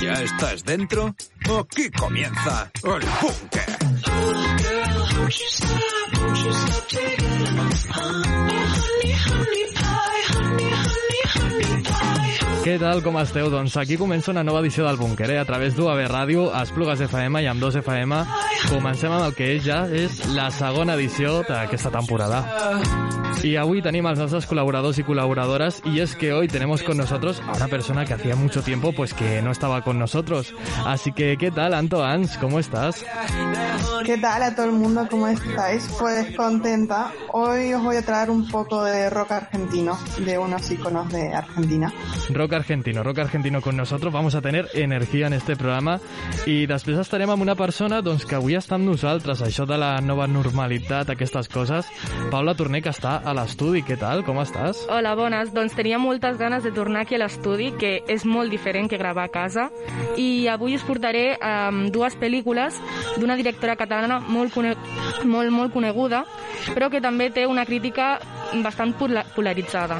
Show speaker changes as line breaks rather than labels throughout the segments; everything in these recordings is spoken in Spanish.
¿Ya estás dentro? Aquí comienza el búnker.
Què tal, com esteu? Doncs aquí comença una nova edició del Búnquer, eh? a través d'UAB Ràdio, Esplugues FM i amb 2 FM. Comencem amb el que ja és la segona edició d'aquesta temporada. Y hoy tenemos a los nuestros colaboradores y colaboradoras y es que hoy tenemos con nosotros a una persona que hacía mucho tiempo pues que no estaba con nosotros. Así que, ¿qué tal, Anto Ans? ¿Cómo estás?
¿Qué tal a todo el mundo? ¿Cómo estáis? Pues contenta. Hoy os voy a traer un poco de rock argentino, de unos iconos de Argentina.
Rock argentino, rock argentino con nosotros. Vamos a tener energia en este programa i després estarem amb una persona doncs, que avui està amb nosaltres. Això de la nova normalitat, aquestes coses. Paula Torné, que està a l'estudi. Què tal? Com estàs?
Hola, bones. Doncs tenia moltes ganes de tornar aquí a l'estudi, que és molt diferent que gravar a casa. I avui us portaré um, dues pel·lícules d'una directora catalana molt, cone molt, molt coneguda, però que també té una crítica bastant polaritzada.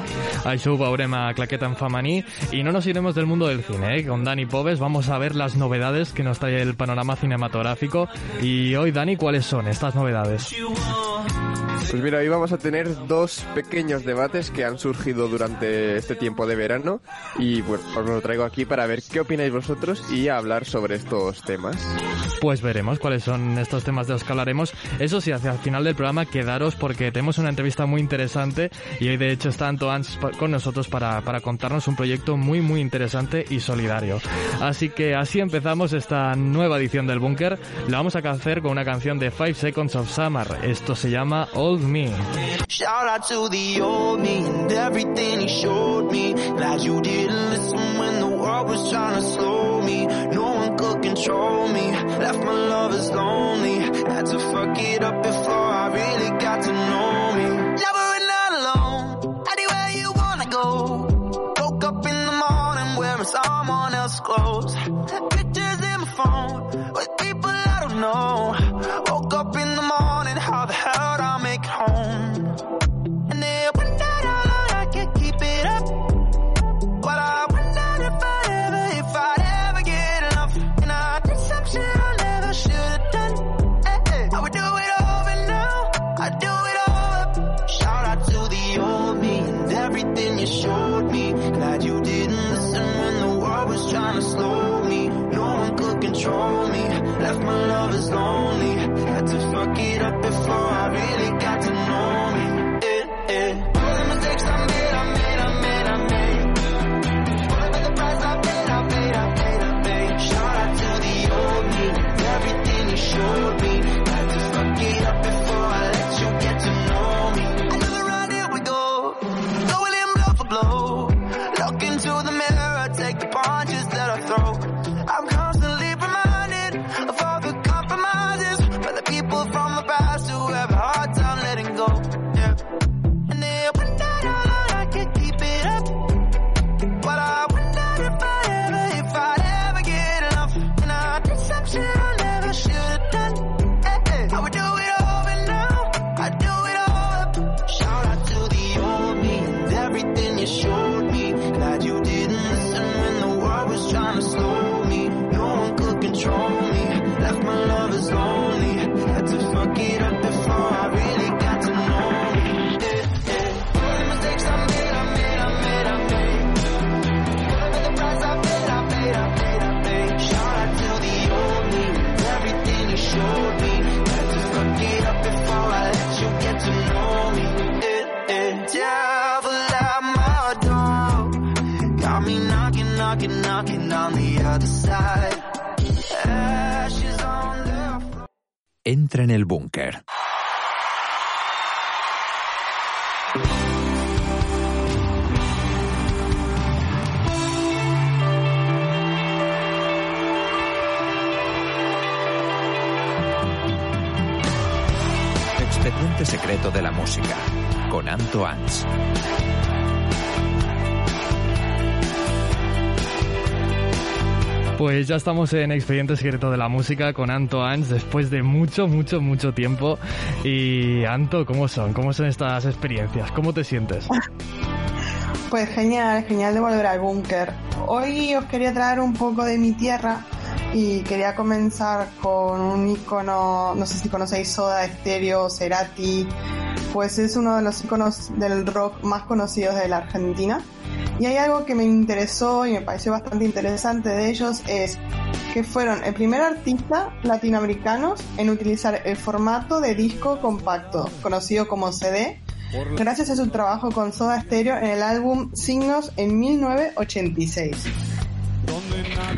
Això ho veurem a Claqueta en femení. Y no nos iremos del mundo del cine, ¿eh? Con Dani Pobes vamos a ver las novedades que nos trae el panorama cinematográfico. Y hoy, Dani, ¿cuáles son estas novedades?
Pues mira, hoy vamos a tener dos pequeños debates que han surgido durante este tiempo de verano y pues os lo traigo aquí para ver qué opináis vosotros y hablar sobre estos temas.
Pues veremos cuáles son estos temas de los que hablaremos. Eso sí, hacia el final del programa quedaros porque tenemos una entrevista muy interesante y hoy de hecho está Antoans con nosotros para, para contarnos un proyecto muy muy interesante y solidario. Así que así empezamos esta nueva edición del Búnker. Lo vamos a hacer con una canción de Five Seconds of Summer. Esto se llama Old Me.
Shout out to the old me and everything he showed me. Glad you didn't listen when the world was trying to slow me. No one could control me. Left my lovers lonely. Had to fuck it up before I really got to know me. Never and not alone. Anywhere you wanna go. Woke up in the morning wearing someone else's clothes. Pictures in my phone with people I don't know. Control me. Left my lovers lonely. Had to fuck it up before I really
Pues ya estamos en Expediente Secreto de la Música con Anto Ans después de mucho, mucho, mucho tiempo. Y Anto, ¿cómo son? ¿Cómo son estas experiencias? ¿Cómo te sientes?
Pues genial, genial de volver al búnker. Hoy os quería traer un poco de mi tierra y quería comenzar con un icono, no sé si conocéis Soda Stereo, Cerati, pues es uno de los iconos del rock más conocidos de la Argentina. Y hay algo que me interesó y me pareció bastante interesante de ellos es que fueron el primer artista latinoamericanos en utilizar el formato de disco compacto, conocido como CD, gracias a su trabajo con Soda Stereo en el álbum Signos en 1986.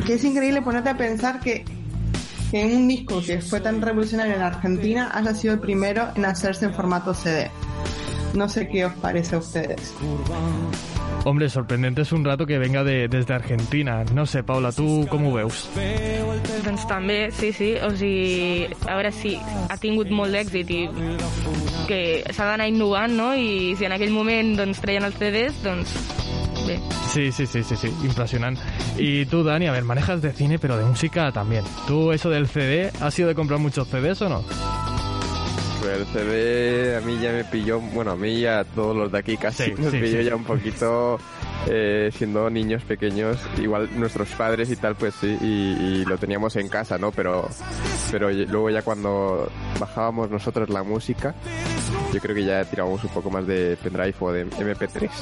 Que es increíble ponerte a pensar que, que un disco que fue tan revolucionario en Argentina haya sido el primero en hacerse en formato CD. No sé qué os parece a ustedes.
Hombre, sorprendente es un rato que venga de, desde Argentina. No sé, Paula, ¿tú cómo veus?
Doncs també, sí, sí, o sigui, a veure si ha tingut molt d'èxit i que s'ha d'anar innovant, no? I si en aquell moment doncs treien els CDs, doncs bé.
Sí, sí, sí, sí, sí, impresionante. Y tú, Dani, a ver, manejas de cine, pero de música también. ¿Tú eso del CD, has sido de comprar muchos CDs o no?
Pues el CD a mí ya me pilló, bueno, a mí y a todos los de aquí casi
Sí,
nos
sí,
pilló
sí.
ya un poquito eh, siendo niños pequeños, igual nuestros padres y tal, pues sí, y, y lo teníamos en casa, ¿no? Pero, pero luego ya cuando bajábamos nosotros la música, yo creo que ya tirábamos un poco más de pendrive o de MP3.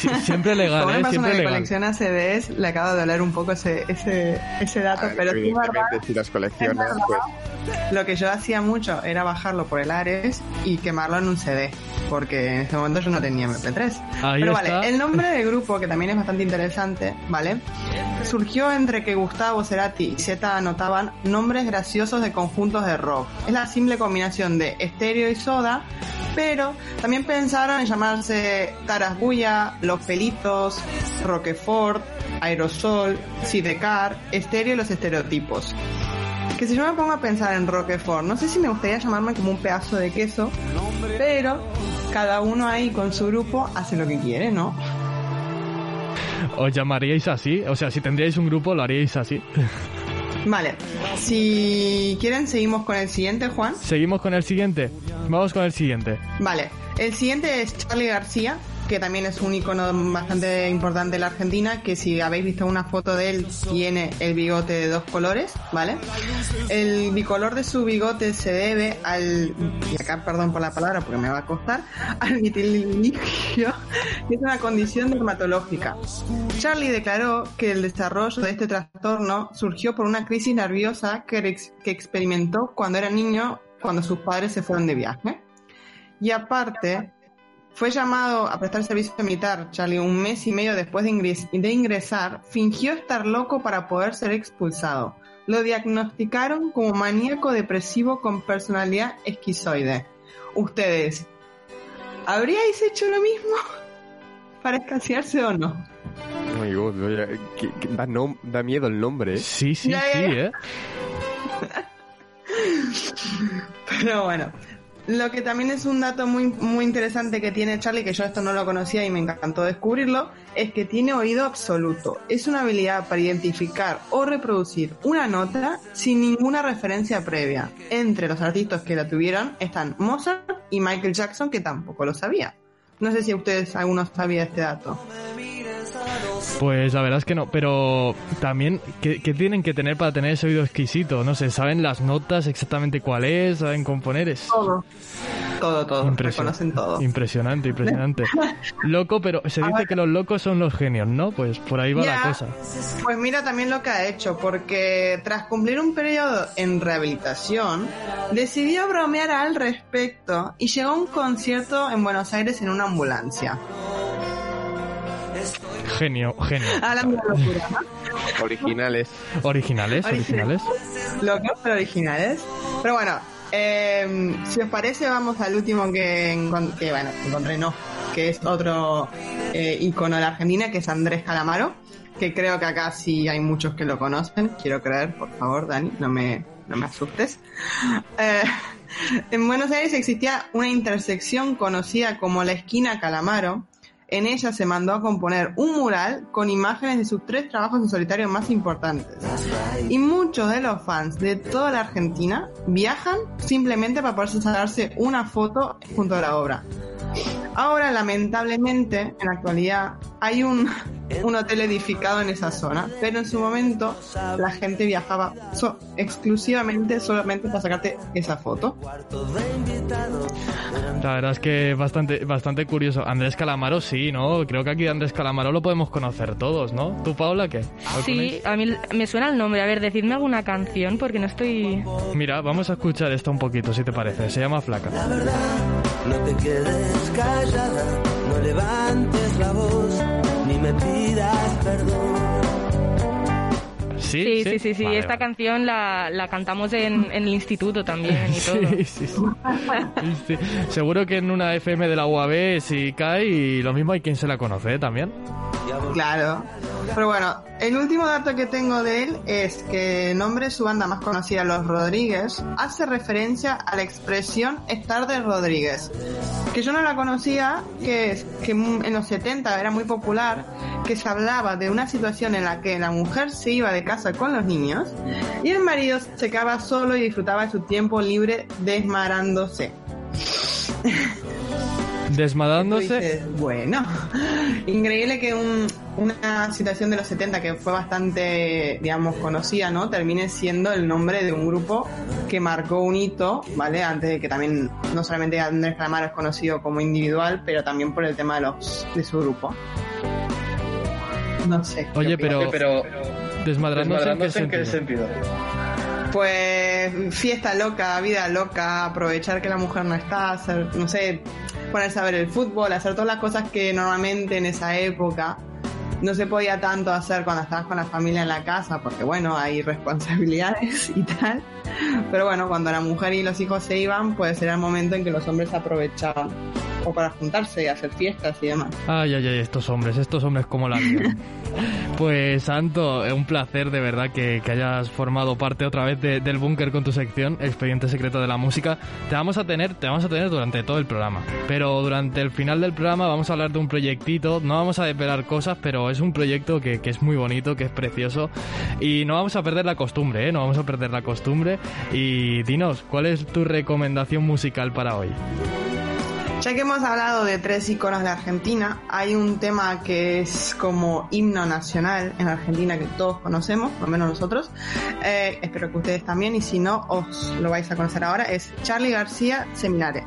Sí, siempre legal,
Como
¿eh? Siempre
que
legal.
colecciona CDs, le acaba de doler un poco ese, ese, ese dato,
ver,
pero
evidentemente si las coleccionas, pues
lo que yo hacía mucho era bajarlo por el Ares y quemarlo en un CD, porque en ese momento yo no tenía MP3.
Ahí
Pero
está.
vale, el nombre del grupo, que también es bastante interesante, ¿vale? Surgió entre que Gustavo Cerati y Z anotaban nombres graciosos de conjuntos de rock. Es la simple combinación de estéreo y soda, pero también pensaron en llamarse Tarasbulla, Los Pelitos, Roquefort, Aerosol, Sidecar, Estéreo y los estereotipos. Que si yo me pongo a pensar en Roquefort, no sé si me gustaría llamarme como un pedazo de queso, pero cada uno ahí con su grupo hace lo que quiere, ¿no?
¿Os llamaríais así? O sea, si tendríais un grupo, lo haríais así.
Vale, si quieren seguimos con el siguiente, Juan.
Seguimos con el siguiente. Vamos con el siguiente.
Vale, el siguiente es Charlie García, que también es un icono bastante importante de la Argentina, que si habéis visto una foto de él, tiene el bigote de dos colores, ¿vale? El bicolor de su bigote se debe al, y acá perdón por la palabra porque me va a costar, al vitiligo, que es una condición dermatológica. Charlie declaró que el desarrollo de este trastorno surgió por una crisis nerviosa que, ex- que experimentó cuando era niño, cuando sus padres se fueron de viaje. Y aparte, fue llamado a prestar servicio militar. Charlie, un mes y medio después de, ingres- de ingresar, fingió estar loco para poder ser expulsado. Lo diagnosticaron como maníaco depresivo con personalidad esquizoide. Ustedes, ¿habríais hecho lo mismo? ¿Para escasearse o no?
oh my God, oye, que- que da, nom- da miedo el nombre, ¿eh?
Sí, sí,
Ya,
sí,
ya.
¿eh?
Pero bueno, lo que también es un dato muy, muy interesante que tiene Charlie, que yo esto no lo conocía y me encantó descubrirlo, es que tiene oído absoluto. Es una habilidad para identificar o reproducir una nota sin ninguna referencia previa. Entre los artistas que la tuvieron están Mozart y Michael Jackson, que tampoco lo sabía. No sé si ustedes, alguno sabía este dato.
Pues la verdad es que no, pero también, ¿qué, qué tienen que tener para tener ese oído exquisito? No sé, ¿saben las notas exactamente cuál es? ¿Saben componer? Es
Todo. Todo, todo. Reconocen todo.
impresionante, impresionante. Loco, pero se dice que los locos son los genios, ¿no? Pues por ahí va la cosa.
Pues mira también lo que ha hecho, porque tras cumplir un periodo en rehabilitación, decidió bromear al respecto y llegó a un concierto en Buenos Aires en una ambulancia.
Genio, genio.
Hablando de locura, ¿no?
Originales.
Originales, originales.
Locos pero originales. Pero bueno, eh, si os parece, vamos al último que, encon- que bueno, encontré no, que es otro eh, icono de la Argentina, que es Andrés Calamaro, que creo que acá sí hay muchos que lo conocen, quiero creer, por favor, Dani, no me, no me asustes. Eh, en Buenos Aires existía una intersección conocida como la esquina Calamaro. En ella se mandó a componer un mural con imágenes de sus tres trabajos en solitario más importantes. Y muchos de los fans de toda la Argentina viajan simplemente para poder sacarse una foto junto a la obra. Ahora, lamentablemente, en la actualidad, hay un, un hotel edificado en esa zona, pero en su momento la gente viajaba so- exclusivamente solamente para sacarte esa foto.
La verdad es que bastante, bastante curioso. Andrés Calamaro sí, ¿no? Creo que aquí Andrés Calamaro lo podemos conocer todos, ¿no? ¿Tú, Paula, qué? ¿Lo
Sí, a mí me suena el nombre. A ver, decidme alguna canción porque no estoy...
Mira, vamos a escuchar esto un poquito, si te parece. Se llama Flaca.
No te quedes callada, no levantes la voz, me pidas perdón.
Sí,
Sí, sí, sí, sí.
Vale,
Esta
vale.
canción la, la cantamos en, en el instituto también y todo.
Sí, sí, sí. Sí, sí. Seguro que en una FM de la UAB si cae y lo mismo hay quien se la conoce ¿eh? también.
Claro. Pero bueno, el último dato que tengo de él es que el nombre de su banda más conocida, Los Rodríguez, hace referencia a la expresión estar de Rodríguez. Que yo no la conocía, que es en los 70 era muy popular, que se hablaba de una situación en la que la mujer se iba de casa con los niños y el marido se quedaba solo y disfrutaba de su tiempo libre desmarándose.
Desmadándose.
Dices, bueno, increíble que un- una situación de los 70 que fue bastante, digamos, conocida, ¿no? Termine siendo el nombre de un grupo que marcó un hito, ¿vale? Antes de que también, no solamente Andrés Calamaro es conocido como individual, pero también por el tema de los de su grupo. No sé. ¿qué
Oye,
opinas?
pero, desmadrándose, ¿en qué sentido?
Pues fiesta loca, vida loca, aprovechar que la mujer no está, hacer, no sé, ponerse a ver el fútbol, hacer todas las cosas que normalmente en esa época no se podía tanto hacer cuando estabas con la familia en la casa, porque bueno, hay responsabilidades y tal. Pero bueno, cuando la mujer y los hijos se iban, pues era el momento en que los hombres aprovechaban o para juntarse y hacer fiestas y demás.
Ay, ay, ay, estos hombres, estos hombres como la vida. Pues Santo, es un placer de verdad que, que hayas formado parte otra vez de- del búnker con tu sección, Expediente Secreto de la Música. Te vamos a tener, te vamos a tener durante todo el programa. Pero durante el final del programa vamos a hablar de un proyectito, no vamos a desvelar cosas, pero es un proyecto que, que es muy bonito, que es precioso. Y no vamos a perder la costumbre, ¿eh? No vamos a perder la costumbre. Y dinos, ¿cuál es tu recomendación musical para hoy?
Ya que hemos hablado de tres iconos de Argentina, hay un tema que es como himno nacional en Argentina que todos conocemos, por lo menos nosotros. Eh, espero que ustedes también, y si no, os lo vais a conocer ahora. Es Charlie García Seminare.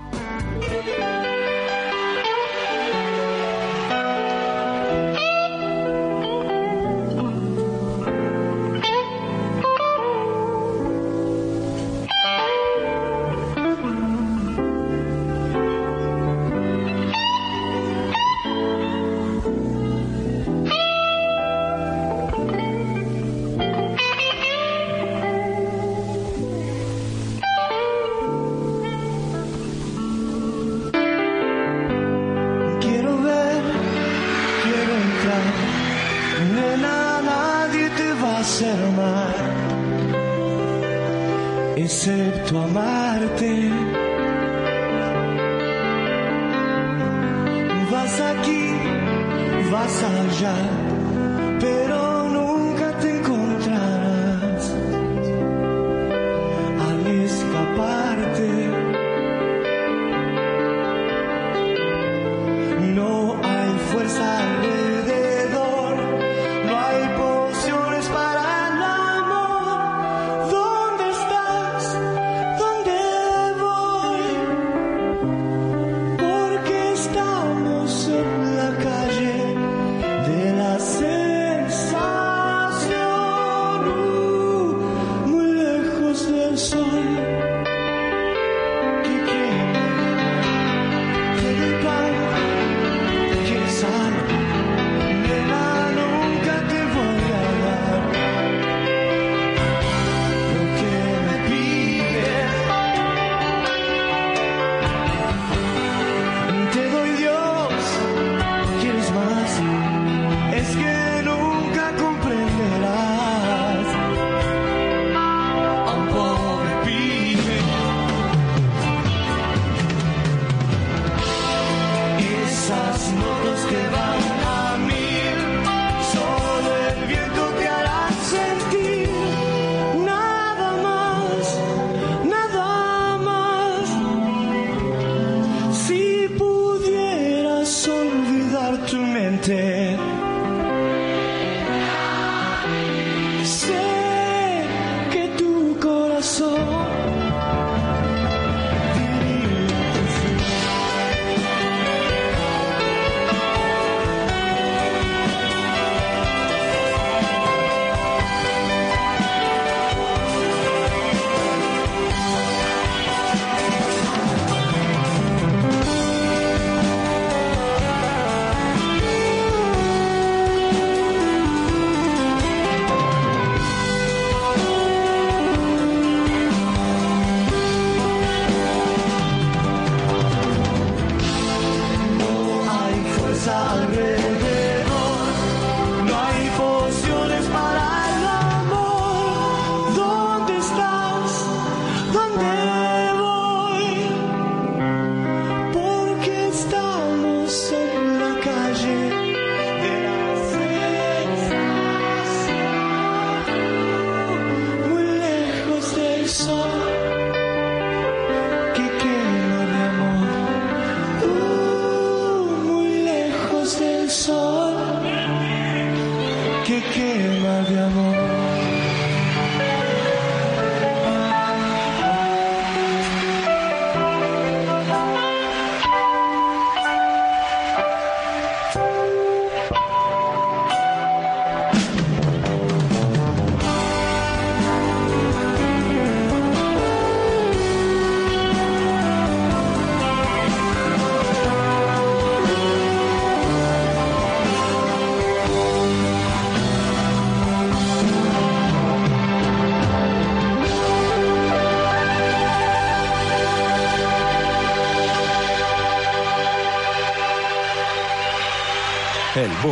El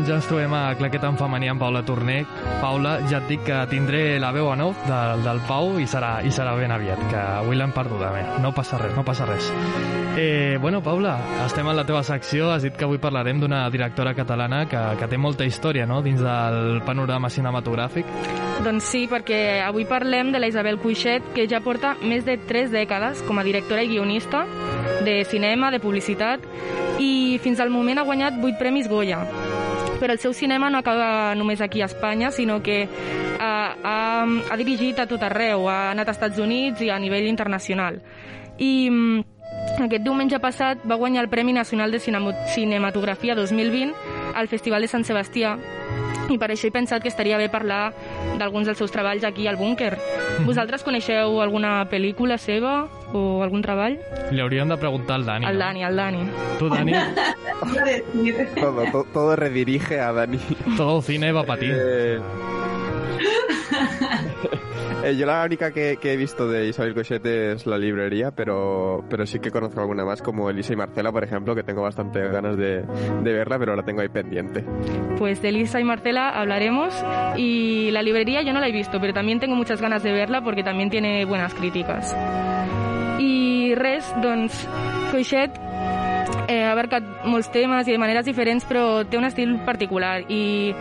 Doncs ens trobem a Claqueta en femení amb Paula Torner. Paula, ja et dic que tindré la veu a nou del, del Pau i serà, i serà ben aviat, que avui l'hem perduda. Bé. No passa res, no passa res. Eh, bueno, Paula, estem en la teva secció. Has dit que avui parlarem d'una directora catalana que, que té molta història no? dins del panorama cinematogràfic.
Doncs sí, perquè avui parlem de la Isabel Cuixet, que ja porta més de tres dècades com a directora i guionista de cinema, de publicitat, i fins al moment ha guanyat vuit premis Goya però el seu cinema no acaba només aquí a Espanya, sinó que ha, ha, ha dirigit a tot arreu, ha anat als Estats Units i a nivell internacional. I mm, aquest diumenge passat va guanyar el Premi Nacional de Cinematografia 2020 al Festival de Sant Sebastià i per això he pensat que estaria bé parlar d'alguns dels seus treballs aquí al búnquer.
Mhm.
Vosaltres coneixeu alguna pel·lícula seva o algun treball?
Li hauríem de preguntar al Dani.
Al
no?
Dani, al Dani.
Tu, Dani,
Todo, to- todo redirige a Dani.
todo el cine va para ti.
Eh, eh, yo la única que, que he visto de Isabel Cochet es la librería, pero, pero sí que conozco alguna más, como Elisa y Marcela, por ejemplo, que tengo bastante ganas de, de verla, pero la tengo ahí pendiente.
Pues de Lisa y Marcela hablaremos y la librería yo no la he visto, pero también tengo muchas ganas de verla porque también tiene buenas críticas. I res, doncs, Coixet eh, ha abarcat molts temes i de maneres diferents, però té un estil particular i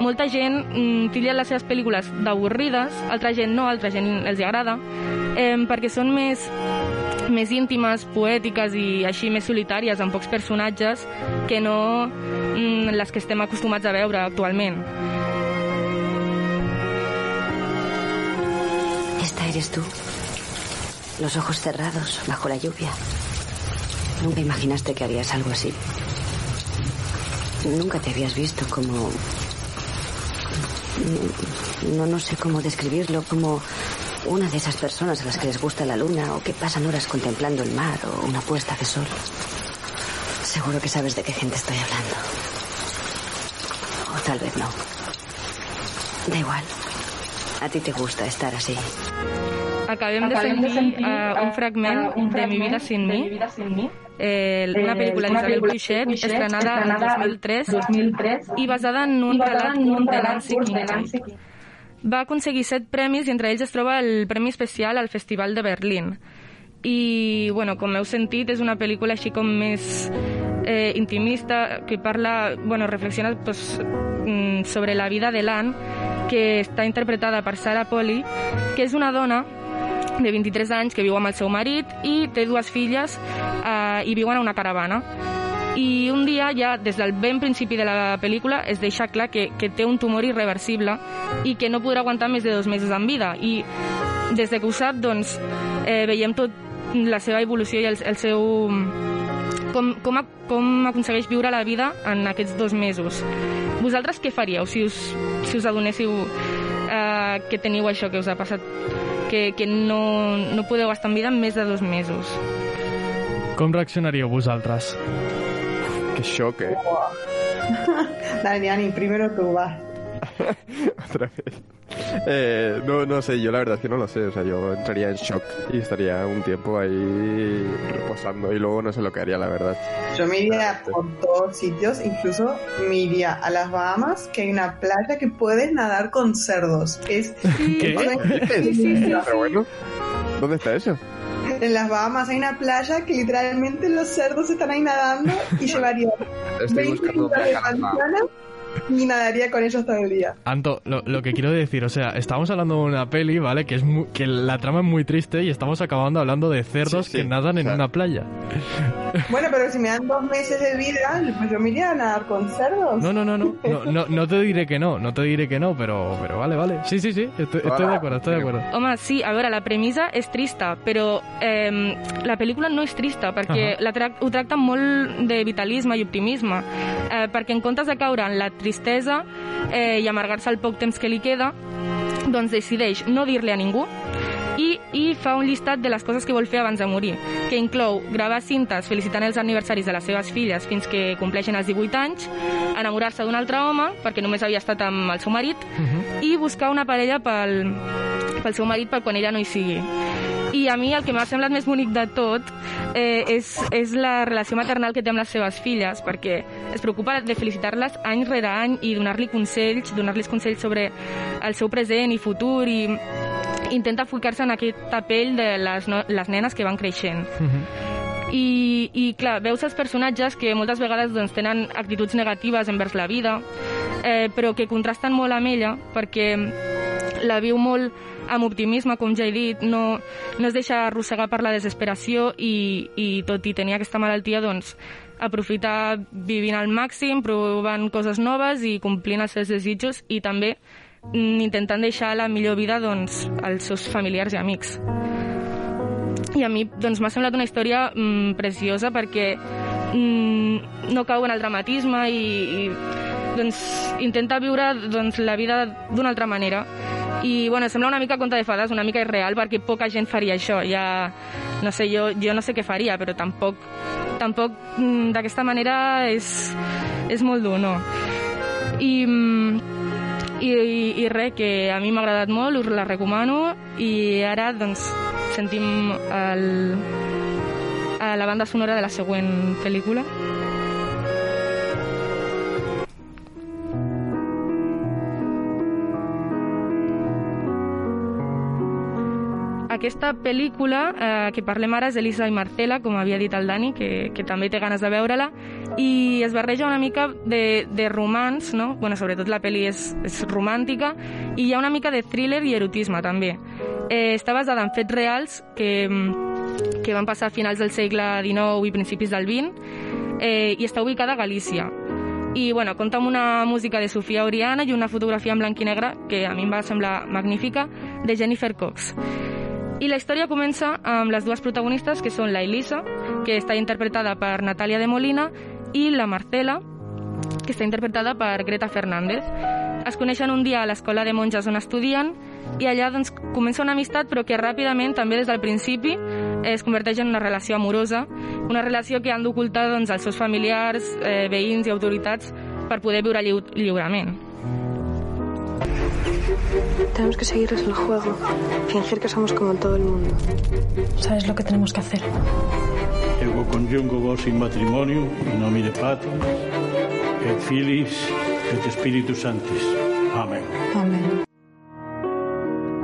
molta gent mm, tilla les seves pel·lícules d'avorrides, altra gent no, altra gent els agrada, eh, perquè són més més íntimes, poètiques i així més solitàries, amb pocs personatges, que no mm, les que estem acostumats a veure actualment.
Esta eres tú. Los ojos cerrados, bajo la lluvia. Nunca imaginaste que harías algo así. Nunca te habías visto como... No, no sé cómo describirlo, como una de esas personas a las que les gusta la luna o que pasan horas contemplando el mar o una puesta de sol. Seguro que sabes de qué gente estoy hablando. O tal vez no. Da igual. A ti te gusta estar así.
Acabem de sentir uh, un fragment de Mi vida sin mi, eh, una pel·lícula d'Isabel Cuixet, estrenada en 2003 i basada en un relat de Nancy Kincaid. Va aconseguir set premis i entre ells es troba el Premi Especial al Festival de Berlín. I, bueno, com heu sentit, és una pel·lícula així com més eh, intimista, que parla, bueno, reflexiona pues, mm, sobre la vida de l'Anne, que està interpretada per Sarah Polly, que és una dona de 23 anys que viu amb el seu marit i té dues filles eh, i viuen a una caravana. I un dia, ja des del ben principi de la pel·lícula, es deixa clar que, que té un tumor irreversible i que no podrà aguantar més de dos mesos en vida. I des de que ho sap, doncs, eh, veiem tot la seva evolució i el, el seu... Com, com, a- com aconsegueix viure la vida en aquests dos mesos. Vosaltres què faríeu si us, si us adonéssiu eh, que teniu això que us ha passat, que, que no, no podeu estar en vida en més de dos mesos?
Com reaccionaríeu vosaltres?
Qué shock, eh.
Dani, Dani, primero tú vas.
Otra vez. Eh, no, no sé, yo la verdad es que no lo sé. O sea, yo entraría en shock y estaría un tiempo ahí reposando y luego no sé lo que haría, la verdad.
Yo me iría por todos sitios, incluso me iría a las Bahamas, que hay una playa que puedes nadar con cerdos. Es
¿Qué?
Sí, sí, sí.
Pero bueno, ¿dónde está eso?
En las Bahamas hay una playa que literalmente los cerdos están ahí nadando y llevaría
Estoy
20
buscando
litros de manzana y nadaría con ellos todo el día.
Anto, lo, lo que quiero decir, o sea, estamos hablando de una peli, ¿vale? Que es mu- que la trama es muy triste y estamos acabando hablando de cerdos
Sí, sí,
que nadan en
o sea-
una playa.
Bueno, pero si me dan dos meses de vida, pues yo me iría a nadar con cerdos.
No, no, no, no, no, no, no te diré que no, no te diré que no, pero, pero vale, vale. Sí, sí, sí, estoy, estoy de acuerdo, estoy de acuerdo.
Home, sí, a veure, la premissa és trista, però eh, la pel·lícula no és trista, perquè
Ahà.
la tra ho tracta molt de vitalisme i optimisme, eh, perquè en comptes de caure en la tristesa eh, i amargar-se el poc temps que li queda, doncs decideix no dir-li a ningú, i, i fa un llistat de les coses que vol fer abans de morir, que inclou gravar cintes felicitant els aniversaris de les seves filles fins que compleixen els 18 anys, enamorar-se d'un altre home, perquè només havia estat amb el seu marit, uh -huh. i buscar una parella pel, pel seu marit per quan ella no hi sigui. I a mi el que m'ha semblat més bonic de tot eh, és, és la relació maternal que té amb les seves filles, perquè es preocupa de felicitar-les any rere any i donar-li consells, donar-los consells sobre el seu present i futur i intenta ficar-se en aquesta pell de les, no, les nenes que van creixent. Uh -huh. I, i clar, veus els personatges que moltes vegades doncs, tenen actituds negatives envers la vida, eh, però que contrasten molt amb ella perquè la viu molt amb optimisme, com ja he dit, no, no es deixa arrossegar per la desesperació i, i tot i tenir aquesta malaltia, doncs, aprofita vivint al màxim, provant coses noves i complint els seus desitjos i també mm, intentant deixar la millor vida doncs, als seus familiars i amics. I a mi doncs, m'ha semblat una història mm, preciosa perquè mm, no cau en el dramatisme i, i doncs, intenta viure doncs, la vida d'una altra manera. I bueno, sembla una mica conte de fades, una mica irreal, perquè poca gent faria això. Ja, no sé, jo, jo no sé què faria, però tampoc, tampoc mm, d'aquesta manera és, és molt dur, no? I, i, i, i res, que a mi m'ha agradat molt, us la recomano i ara doncs sentim el, la banda sonora de la següent pel·lícula. Aquesta pel·lícula eh, que parlem ara és Elisa i Marcela, com havia dit el Dani, que, que també té ganes de veure-la, i es barreja una mica de, de romans, no? bueno, sobretot la pel·li és, és romàntica, i hi ha una mica de thriller i erotisme també. Eh, està basada en fets reals que, que van passar a finals del segle XIX i principis del XX, eh, i està ubicada a Galícia i bueno, compta amb una música de Sofia Oriana i una fotografia en blanc i negre que a mi em va semblar magnífica de Jennifer Cox. I la història comença amb les dues protagonistes, que són la Elisa, que està interpretada per Natàlia de Molina, i la Marcela, que està interpretada per Greta Fernández. Es coneixen un dia a l'escola de monges on estudien i allà doncs, comença una amistat però que ràpidament, també des del principi, es converteix en una relació amorosa, una relació que han d'ocultar doncs, als seus familiars, eh, veïns i autoritats per poder viure lliu lliurement.
Tenemos que seguirles el juego, fingir que somos como todo el mundo.
¿Sabes lo que tenemos que hacer?
Ego conjungo vos in matrimonio, in nomine Patris, et Filis, et Spiritus Sanctis. Amén.
Amén.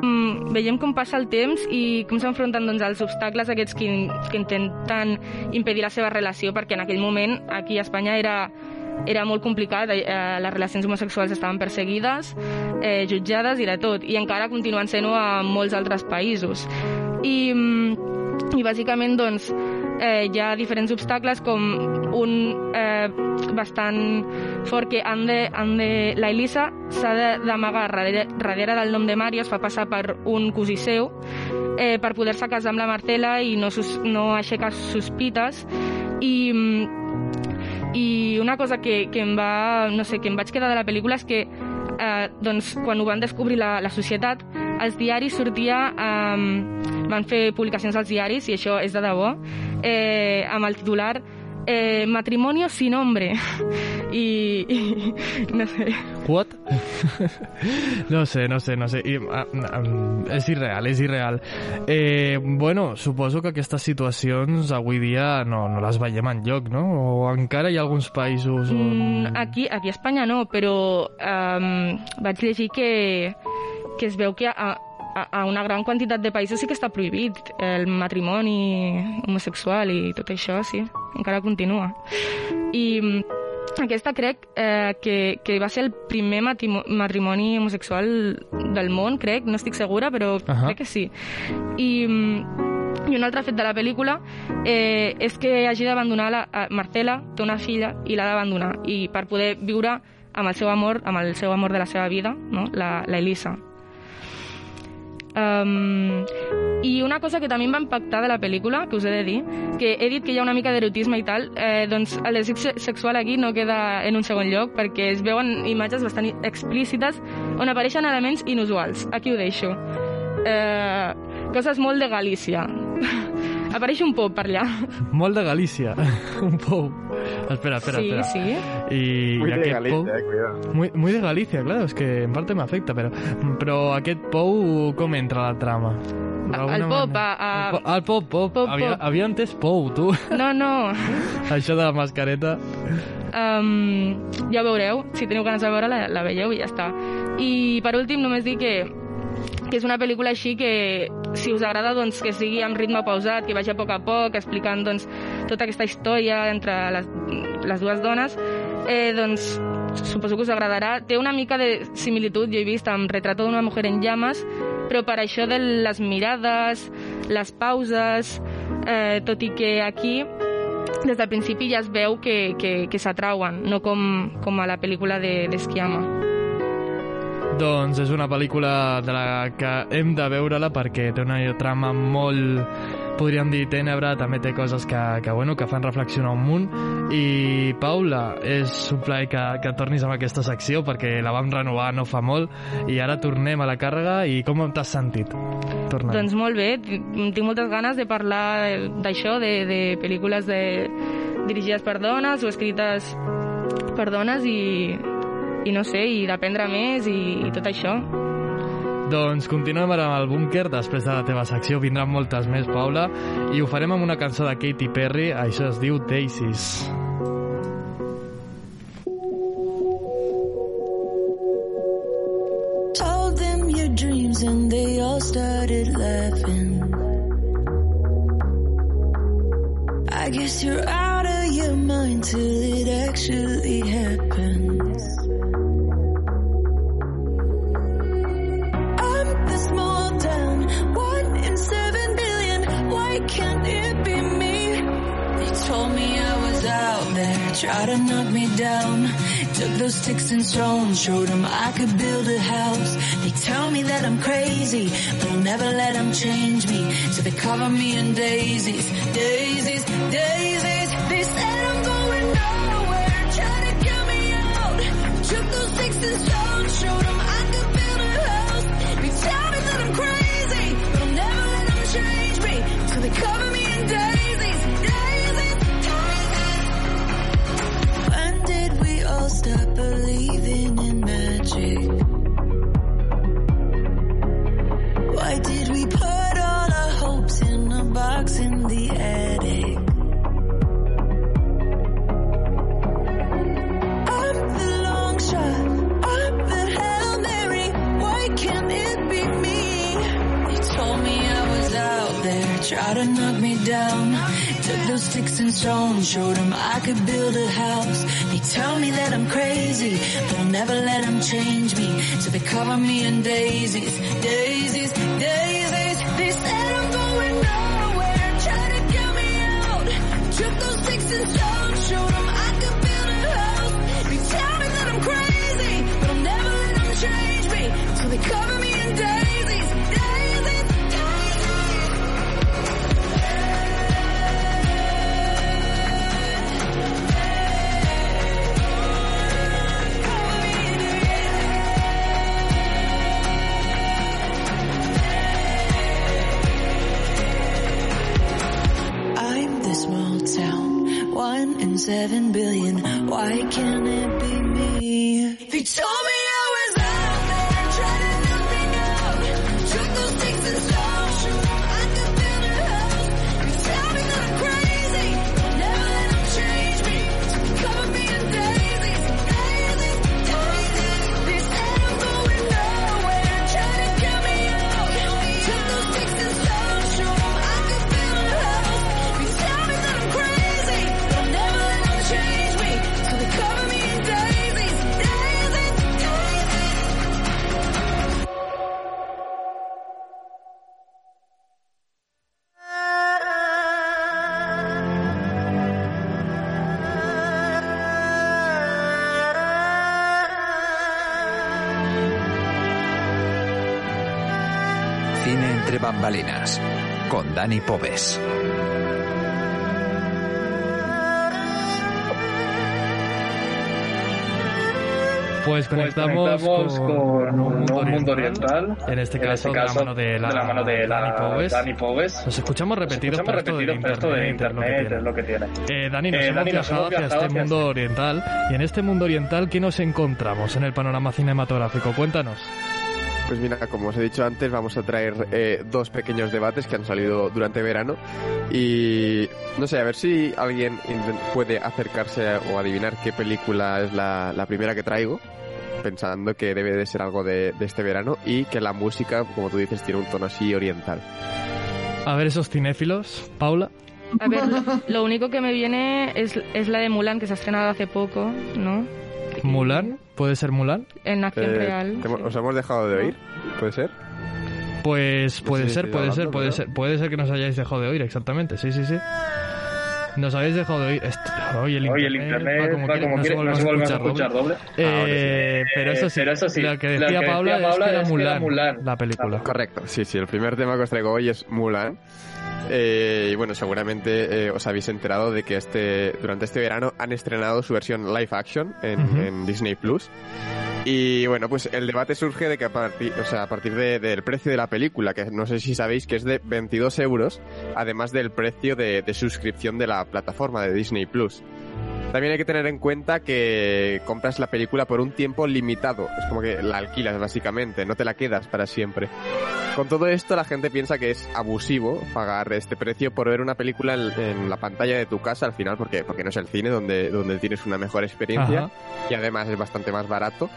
Mm, veiem com passa el temps i com s'enfronten doncs, els obstacles aquests que, que intenten impedir la seva relació, perquè en aquell moment aquí a Espanya era, era molt complicat, eh, les relacions homosexuals estaven perseguides, eh, jutjades i de tot, i encara continuen sent-ho a molts altres països. I, mm, i bàsicament doncs, eh, hi ha diferents obstacles com un eh, bastant fort que han de, han de, la Elisa s'ha d'amagar darrere, darrere del nom de Mario, es fa passar per un cosí seu eh, per poder-se casar amb la Marcela i no, sus, no aixecar sospites i i una cosa que, que em va, no sé, que em vaig quedar de la pel·lícula és que eh, doncs, quan ho van descobrir la, la societat, als diaris sortia, eh, van fer publicacions als diaris, i això és de debò, eh, amb el titular eh, matrimonio sin hombre. I, i no sé.
What? no sé, no sé, no sé. I, um, és irreal, és irreal. Eh, bueno, suposo que aquestes situacions avui dia no, no les veiem en lloc, no? O encara hi ha alguns països on...
Mm, aquí, aquí a Espanya no, però um, vaig llegir que, que es veu que a, a, a una gran quantitat de països sí que està prohibit el matrimoni homosexual i tot això, sí, encara continua. I mm, aquesta crec eh, que, que va ser el primer matrimoni homosexual del món, crec, no estic segura, però uh -huh. crec que sí. I, mm, i un altre fet de la pel·lícula eh, és que hagi d'abandonar la Marcela, té una filla i l'ha d'abandonar i per poder viure amb el seu amor, amb el seu amor de la seva vida, no? la, la Elisa. Um, I una cosa que també em va impactar de la pel·lícula, que us he de dir, que he dit que hi ha una mica d'erotisme i tal, eh, doncs el desig sexual aquí no queda en un segon lloc perquè es veuen imatges bastant explícites on apareixen elements inusuals. Aquí ho deixo. Eh, coses molt de Galícia. Apareix un pop per allà.
Molt de Galícia. un pou. Espera, espera,
sí,
espera.
sí.
I,
Muy
i
de
aquest
Galicia,
pou...
eh, cuidado.
Muy, muy de Galícia, claro, és que en parte m'afecta, però, però aquest pou com entra a la trama?
El pop,
manera?
a- a-
El, po- el pop, pop.
Pop,
havia,
pop.
havia entès pou, tu.
No, no.
Això de la mascareta.
Um, ja ho veureu, si teniu ganes de veure la, la veieu i ja està. I per últim només dir que, que és una pel·lícula així que si us agrada doncs, que sigui amb ritme pausat, que vagi a poc a poc, explicant doncs, tota aquesta història entre les, les dues dones, eh, doncs suposo que us agradarà. Té una mica de similitud, jo he vist, amb Retrato d'una mujer en llames, però per això de les mirades, les pauses, eh, tot i que aquí des del principi ja es veu que, que, que s'atrauen, no com, com a la pel·lícula de, de Schiama.
Doncs és una pel·lícula de la que hem de veure-la perquè té una trama molt, podríem dir, tènebra, també té coses que, que, bueno, que fan reflexionar un munt. I, Paula, és un plaer que, que tornis amb aquesta secció perquè la vam renovar no fa molt i ara tornem a la càrrega i com t'has sentit? Tornant.
Doncs molt bé, tinc moltes ganes de parlar d'això, de, de pel·lícules de, dirigides per dones o escrites per dones i, i no sé, i d'aprendre més i, i tot això.
Doncs continuem ara amb el búnquer, després de la teva secció vindran moltes més, Paula, i ho farem amb una cançó de Katy Perry, això es diu Daisies.
Told them your dreams and they all started laughing. I guess you're out of your mind till it actually happens. Told me I was out there, tried to knock me down. Took those sticks and stones, showed them I could build a house. They tell me that I'm crazy, but I'll never let them change me. So they cover me in daisies, daisies, daisies. They said I'm going nowhere, trying to get me out. Took those sticks and stones, showed them showed them I could build a house. They tell me that I'm crazy, but I'll never let them change me. So they cover me in daisies, daisies.
Entre bambalinas. Con Dani Pobes.
Pues conectamos,
conectamos
con,
con
un mundo
un mundo
oriental,
oriental,
en este
en
caso,
este caso,
de la mano de la,
de la mano de la
Dani Powes.
Dani Powes.
Nos escuchamos repetidos,
Escuchamos
pero esto de
repetidos, pero esto de
internet
internet es lo que tiene.
Eh, Dani, nos
Eh,
hemos
Dani, nos
viajado
hemos
hacia este
hacia
mundo oriental. Y en este mundo oriental, ¿qué nos encontramos en el panorama cinematográfico? Cuéntanos.
Pues mira, como os he dicho antes, vamos a traer eh, dos pequeños debates que han salido durante verano y no sé, a ver si alguien puede acercarse a- o adivinar qué película es la, la primera que traigo, pensando que debe de ser algo de, de este verano y que la música, como tú dices, tiene un tono así oriental.
A ver esos cinéfilos. Paula.
A ver, lo único que me viene es, es la de Mulan, que se ha estrenado hace poco, ¿no?
Mulan. ¿Puede ser Mulan?
En acción
Eh,
real.
¿te hemos- ¿Os hemos dejado de oír? ¿Puede ser?
Pues puede
sé
ser,
si
puede
hablando,
ser, puede
pero-
ser, puede ser que nos hayáis dejado de oír, exactamente, sí, sí, sí. Nos habéis dejado de oír. Est- Oye, el
Oye, el
internet,
internet
va como
va
quiere,
como
no se
quiere,
vuelve
no
a
se vuelve a
escuchar
escuchar
doble.
doble.
Eh,
Ahora sí.
pero eso
Eh,
sí,
pero eso sí,
lo que
lo
decía
que
Paula,
decía Paula
es que era
es que era
Mulan,
Mulan.
la película.
Correcto, sí, sí. El primer tema que os traigo hoy es Mulan. Eh, y bueno, seguramente eh, os habéis enterado de que este durante este verano han estrenado su versión live action en, Disney Plus. Y bueno, pues el debate surge de que a partir, o sea, a partir de- del precio de la película, que no sé si sabéis que es de 22 euros, además del precio de, de suscripción de la plataforma de Disney Plus. También hay que tener en cuenta que compras la película por un tiempo limitado. Es como que la alquilas básicamente, no te la quedas para siempre. Con todo esto la gente piensa que es abusivo pagar este precio por ver una película en, en la pantalla de tu casa al final, porque, porque no es el cine donde, donde tienes una mejor experiencia
Ajá.
y además es bastante más barato.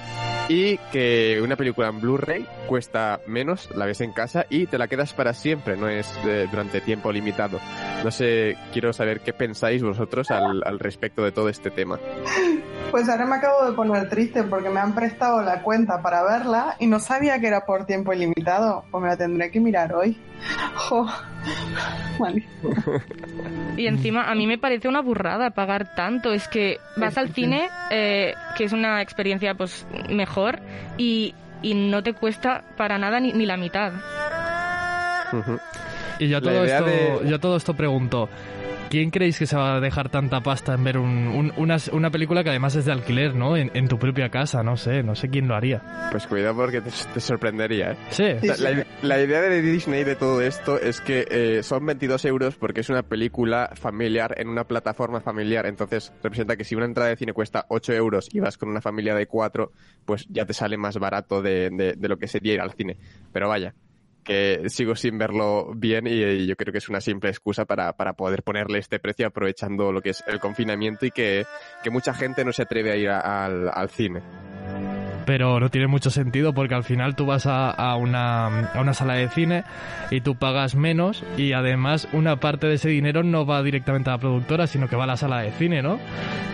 Y que una película en Blu-ray cuesta menos, la ves en casa y te la quedas para siempre, no es eh, durante tiempo limitado. No sé, quiero saber qué pensáis vosotros al, al respecto de todo este tema.
Pues ahora me acabo de poner triste porque me han prestado la cuenta para verla y no sabía que era por tiempo ilimitado. Pues me la tendré que mirar hoy. Jo. Vale.
Y encima a mí me parece una burrada pagar tanto. Es que vas al cine, eh, que es una experiencia pues mejor, y, y no te cuesta para nada ni, ni la mitad.
Y yo a
La
todo, esto,
de-
yo todo esto pregunto, ¿quién creéis que se va a dejar tanta pasta en ver un- un- una, una película que además es de alquiler, ¿no? En, en tu propia casa, no sé, no sé quién lo haría.
Pues cuidado porque te, te sorprendería, ¿eh?
Sí.
La, la- la idea de Disney de todo esto es que eh, son 22 euros porque es una película familiar en una plataforma familiar. Entonces representa que si una entrada de cine cuesta 8 euros y vas con una familia de 4, pues ya te sale más barato de, de- de lo que sería ir al cine. Pero vaya, que sigo sin verlo bien y, yo creo que es una simple excusa para, para poder ponerle este precio aprovechando lo que es el confinamiento y que, que mucha gente no se atreve a ir a- al, al cine.
Pero no tiene mucho sentido porque al final tú vas a, a una, a una sala de cine y tú pagas menos y además una parte de ese dinero no va directamente a la productora, sino que va a la sala de cine, ¿no?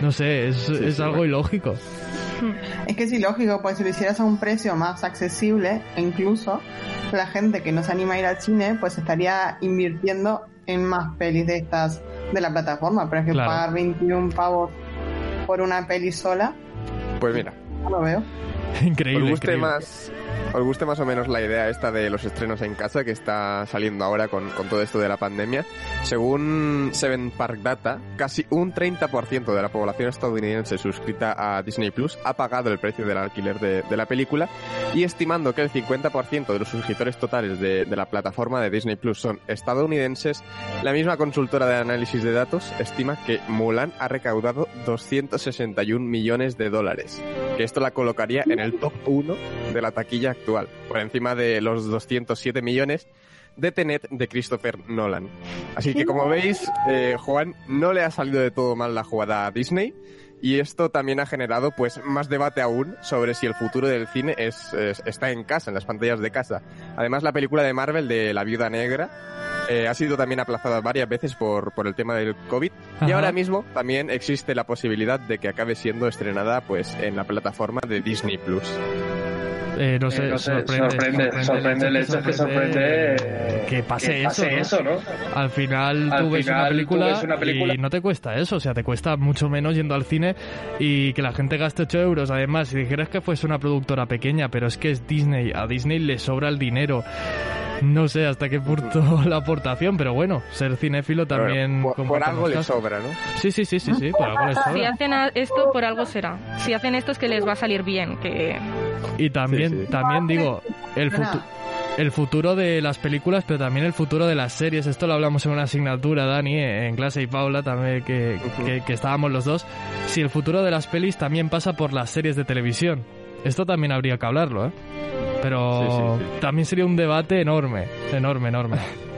No sé, es, es
sí,
algo
bueno.
ilógico.
Es que es ilógico, pues si lo hicieras a un precio más accesible, e incluso la gente que no se anima a ir al cine, pues estaría invirtiendo en más pelis de estas de la plataforma. Pero es que
Claro.
pagar 21 pavos por una peli sola,
Pues mira,
no lo veo.
Increíble.
os guste
increíble.
más os guste más o menos la idea esta de los estrenos en casa que está saliendo ahora con, con todo esto de la pandemia. Según Seven Park Data, casi un 30% de la población estadounidense suscrita a Disney Plus ha pagado el precio del alquiler de, de la película y estimando que el 50% de los suscriptores totales de, de la plataforma de Disney Plus son estadounidenses, la misma consultora de análisis de datos estima que Mulan ha recaudado 261 millones de dólares, que esto la colocaría en el top 1 de la taquilla actual, por encima de los 207 millones de Tenet de Christopher Nolan. Así que como veis, eh, Juan, no le ha salido de todo mal la jugada a Disney. Y esto también ha generado pues más debate aún sobre si el futuro del cine es- está en casa, en las pantallas de casa. Además, la película de Marvel de La Viuda Negra eh, ha sido también aplazada varias veces por, por el tema del COVID. Y
Ajá.
ahora mismo también existe la posibilidad de que acabe siendo estrenada pues en la plataforma de Disney Plus.
Eh, no sé,
Eh, no sé,
sorprende,
sorprende, sorprende el hecho que sorprende, eh,
que pase,
que pase
eso, ¿no?
eso, ¿no?
Al final
Al
tú ves una
final tú
película,
ves una película-
y no te cuesta eso, o sea, te cuesta mucho menos yendo al cine y que la gente gaste 8 euros. Además, si dijeras que fuese una productora pequeña, pero es que es Disney, a Disney le sobra el dinero. No sé hasta qué punto la aportación, pero bueno, ser cinéfilo también...
Por, algo le sobra, ¿no?
Sí, sí, sí, sí, sí, por algo les
Si hacen esto, por algo será. Si hacen esto es que les va a salir bien, que...
Y también,
Sí, sí.
también digo, el, futu- el futuro de las películas, pero también el futuro de las series. Esto lo hablamos en una asignatura, Dani, en clase y Paula, también que, que, que estábamos los dos. Si el futuro de las pelis también pasa por las series de televisión. Esto también habría que hablarlo, ¿eh? Pero
Sí, sí,
también sería un debate enorme, enorme, enorme.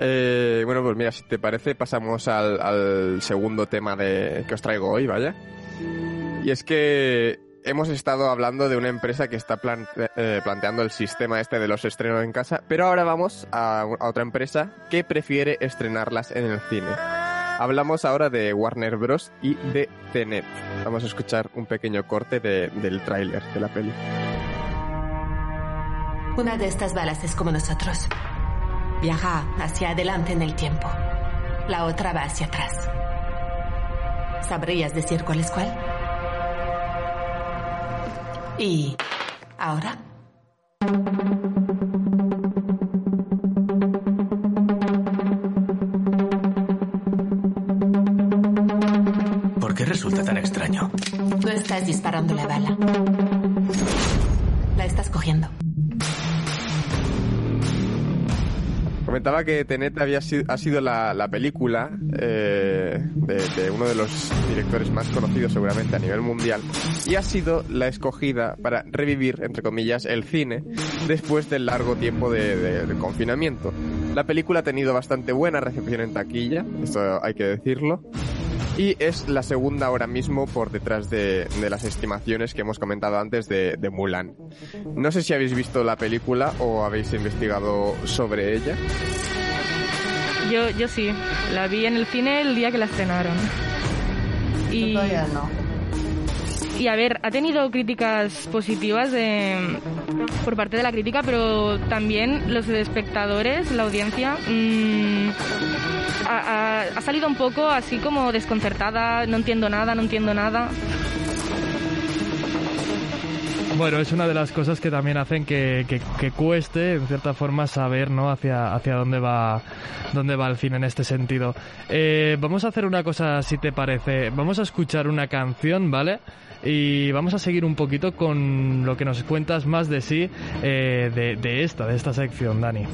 Eh, bueno, pues mira, si te parece, pasamos al, al segundo tema de, que os traigo hoy, vaya. Y es que hemos estado hablando de una empresa que está eh, planteando el sistema este de los estrenos en casa, pero ahora vamos a, a otra empresa que prefiere estrenarlas en el cine. Hablamos ahora de Warner Bros. y de Tenet. Vamos a escuchar un pequeño corte de- del tráiler de la peli.
Una de estas balas es como nosotros. Viaja hacia adelante en el tiempo. La otra va hacia atrás. ¿Sabrías decir cuál es cuál? ¿Y ahora?
¿Por qué resulta tan extraño?
No estás disparando la bala. La estás cogiendo.
Comentaba que Tenet había sido, ha sido la, la película eh, de, de uno de los directores más conocidos seguramente a nivel mundial y ha sido la escogida para revivir, entre comillas, el cine después del largo tiempo de, de- de confinamiento. La película ha tenido bastante buena recepción en taquilla, esto hay que decirlo, y es la segunda ahora mismo por detrás de, de las estimaciones que hemos comentado antes de, de Mulan. No sé si habéis visto la película o habéis investigado sobre ella.
Yo, yo sí, la vi en el cine el día que la estrenaron. Y,
Todavía no.
Y a ver, ha tenido críticas positivas de- por parte de la crítica, pero también los espectadores, la audiencia, mm, ha salido un poco así como desconcertada, no entiendo nada, no entiendo nada.
Bueno, es una de las cosas que también hacen que, que- cueste, en cierta forma, saber ¿no? hacia, hacia dónde va dónde va el cine en este sentido. Eh, vamos a hacer una cosa, si te parece. Vamos a escuchar una canción, ¿vale? Y vamos a seguir un poquito con lo que nos cuentas más de sí, eh, de, de esta, de esta sección, Dani.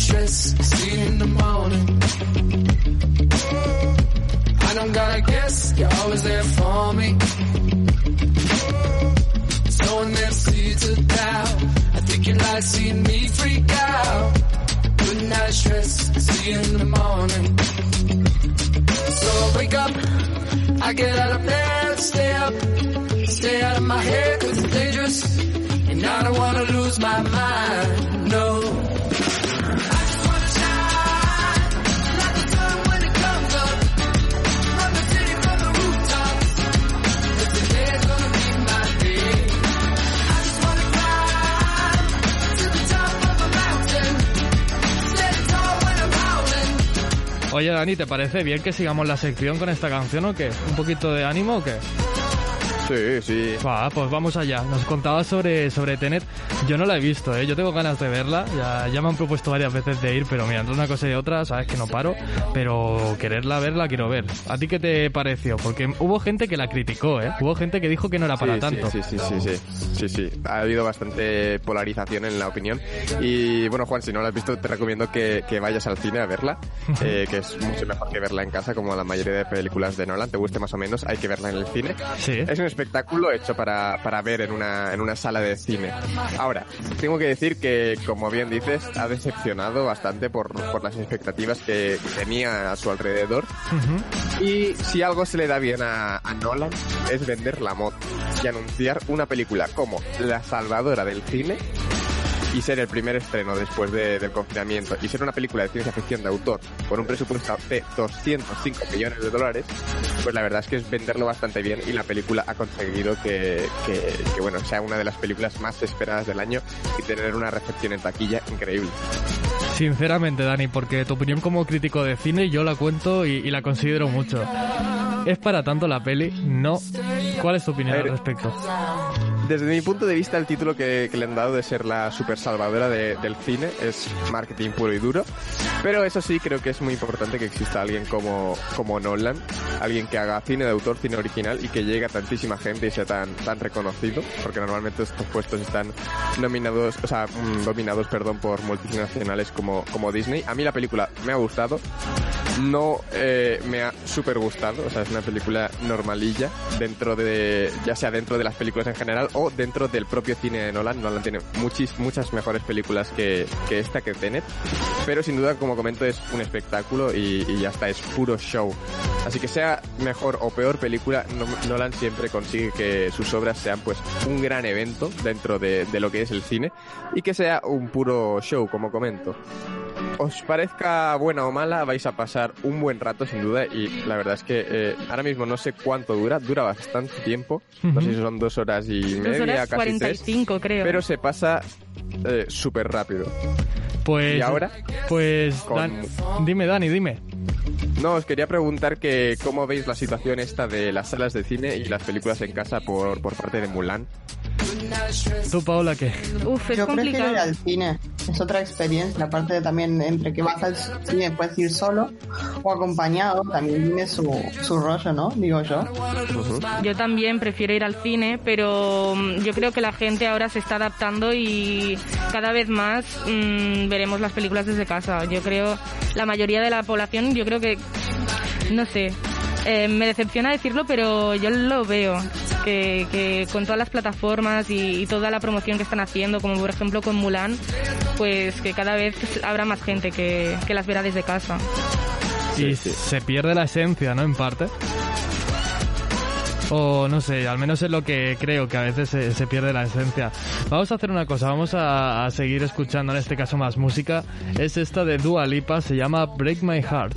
Stress, see in the morning. I don't gotta guess, you're always there for me. Sowing them seeds of doubt. I think you like seeing me freak out. Good night stress, see you in the morning. So I wake up, I get out of bed, stay up, stay out of my head 'cause it's dangerous. And I don't wanna lose my mind, no.
Oye, Dani, ¿te parece bien que sigamos la sección con esta canción o qué? ¿Un poquito de ánimo o qué?
Sí, sí.
Va, pues vamos allá. Nos contabas sobre, sobre Tenet. Yo no la he visto, ¿eh? Yo tengo ganas de verla. Ya, ya me han propuesto varias veces de ir, pero mira, entre una cosa y otra, sabes que no paro. Pero quererla ver, la quiero ver. ¿A ti qué te pareció? Porque hubo gente que la criticó, ¿eh? Hubo gente que dijo que no era para
sí,
tanto.
Sí, sí, sí, sí, sí, sí. Ha habido bastante polarización en la opinión. Y bueno, Juan, si no la has visto, te recomiendo que, que vayas al cine a verla, eh, que es mucho mejor que verla en casa, como la mayoría de películas de Nolan. Te guste más o menos, hay que verla en el cine.
Sí.
Es una espectáculo hecho para, para ver en una, en una sala de cine. Ahora, tengo que decir que, como bien dices, ha decepcionado bastante por, por las expectativas que tenía a su alrededor. Y si algo se le da bien a, a Nolan es vender la moto y anunciar una película como La Salvadora del Cine y ser el primer estreno después de- del confinamiento y ser una película de ciencia ficción de autor con un presupuesto de 205 millones de dólares, pues la verdad es que es venderlo bastante bien y la película ha conseguido que, que, que, bueno, sea una de las películas más esperadas del año y tener una recepción en taquilla increíble.
Sinceramente, Dani, porque tu opinión como crítico de cine yo la cuento y, y la considero mucho. ¿Es para tanto la peli? No. ¿Cuál es tu opinión al respecto?
Desde mi punto de vista, el título que, le han dado de ser la super salvadora de- del cine es marketing puro y duro. Pero eso sí, creo que es muy importante que exista alguien como, Nolan, alguien que haga cine de autor, cine original y que llegue a tantísima gente y sea tan, reconocido, porque normalmente estos puestos están nominados, o sea, mm, dominados, perdón, por multinacionales como, Disney. A mí la película me ha gustado, no eh, me ha súper gustado, o sea, es una película normalilla dentro de, ya sea dentro de las películas en general dentro del propio cine de Nolan. Nolan tiene muchis, muchas mejores películas que, que esta, que Tenet, pero sin duda, como comento, es un espectáculo y, y ya está, es puro show. Así que sea mejor o peor película, No- Nolan siempre consigue que sus obras sean pues un gran evento dentro de, de lo que es el cine y que sea un puro show, como comento os parezca buena o mala, vais a pasar un buen rato sin duda y la verdad es que eh, ahora mismo no sé cuánto dura, dura bastante tiempo, no sé si son dos horas y
Dos
media,
horas
casi tres,
45, creo.
pero se pasa eh, súper rápido.
Pues.
¿Y ahora?
Pues.
Con-
Dan- dime, Dani, dime.
No, os quería preguntar que cómo veis la situación esta de las salas de cine y las películas en casa por, por parte de Mulan.
¿Tú, Paula, qué?
Uf, es
Yo prefiero
complicado.
ir al cine, es otra experiencia. Aparte de también entre que vas al cine puedes ir solo o acompañado, también tiene su, su rollo, ¿no? Digo yo.
Yo también prefiero ir al cine, pero mm, yo creo que la gente ahora se está adaptando y cada vez más mm, veremos las películas desde casa. Yo creo, la mayoría de la población, yo creo que, no sé, eh, me decepciona decirlo, pero yo lo veo. Que, que con todas las plataformas y, y toda la promoción que están haciendo, como por ejemplo con Mulan, pues que cada vez habrá más gente que, que las verá desde casa.
y se pierde la esencia, ¿no? En parte. O no sé, al menos es lo que creo, que a veces se, se pierde la esencia. Vamos a hacer una cosa, vamos a, a seguir escuchando en este caso más música. Es esta de Dua Lipa, se llama Break My Heart.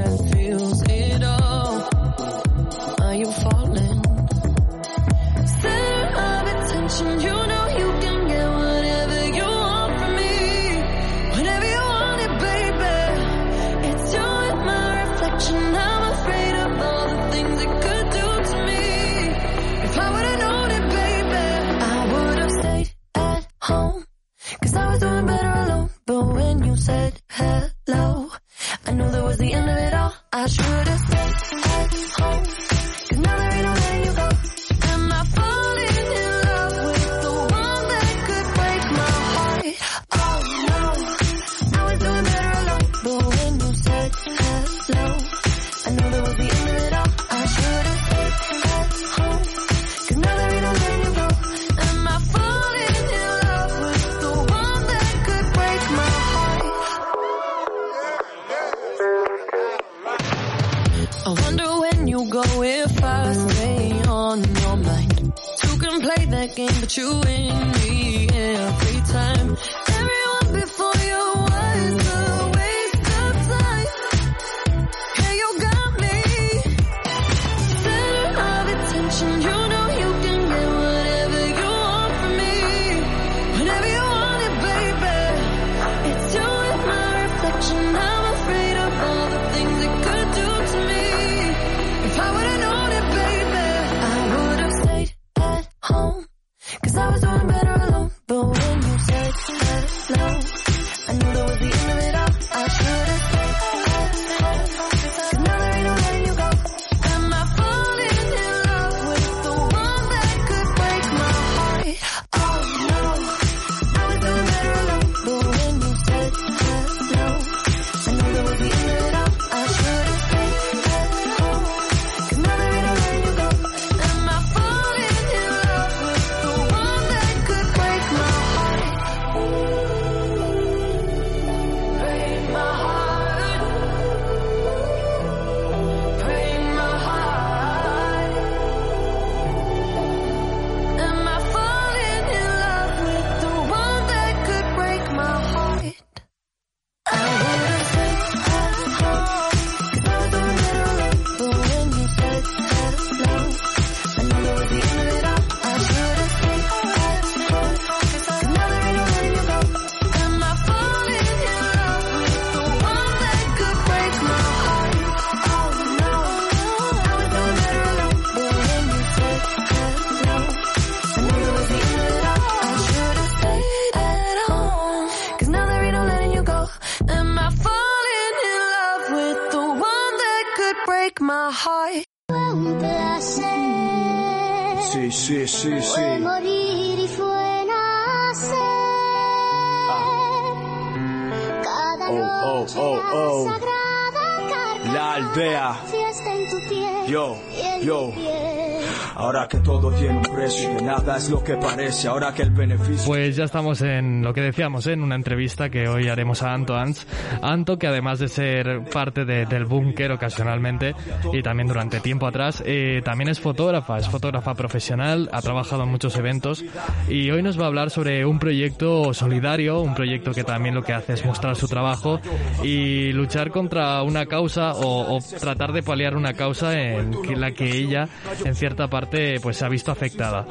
es lo que parece, ahora que el beneficio...
Pues ya estamos en lo que decíamos, ¿eh? en una entrevista que hoy haremos a Anto Ans. Anto, que además de ser parte de- del búnker ocasionalmente y también durante tiempo atrás, eh, también es fotógrafa, es fotógrafa profesional, ha trabajado en muchos eventos y hoy nos va a hablar sobre un proyecto solidario, un proyecto que también lo que hace es mostrar su trabajo y luchar contra una causa o, o tratar de paliar una causa en la que ella, en cierta parte, pues se ha visto afectada.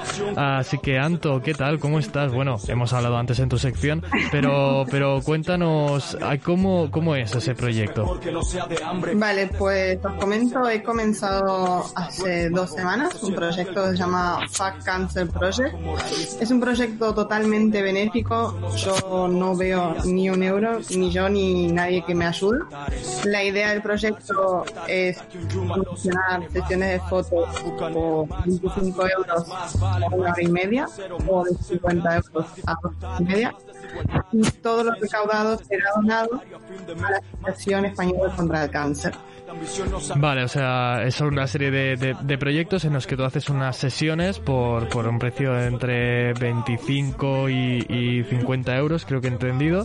Así que, Anto, ¿qué tal? ¿Cómo estás? Bueno, hemos hablado antes en tu sección, pero, pero cuéntanos, ¿cómo, cómo es ese proyecto?
Vale, pues os comento, he comenzado hace dos semanas un proyecto que se llama Fuck Cancer Project. Es un proyecto totalmente benéfico, yo no veo ni un euro, ni yo ni nadie que me ayude. La idea del proyecto es promocionar sesiones de fotos por 25 euros a una media o de 50 euros a media. Y todo lo recaudado será donado a la Asociación Española contra el Cáncer.
Vale, o sea, es una serie de, proyectos en los que tú haces unas sesiones por, un precio entre 25 y, y 50 euros, creo que he entendido,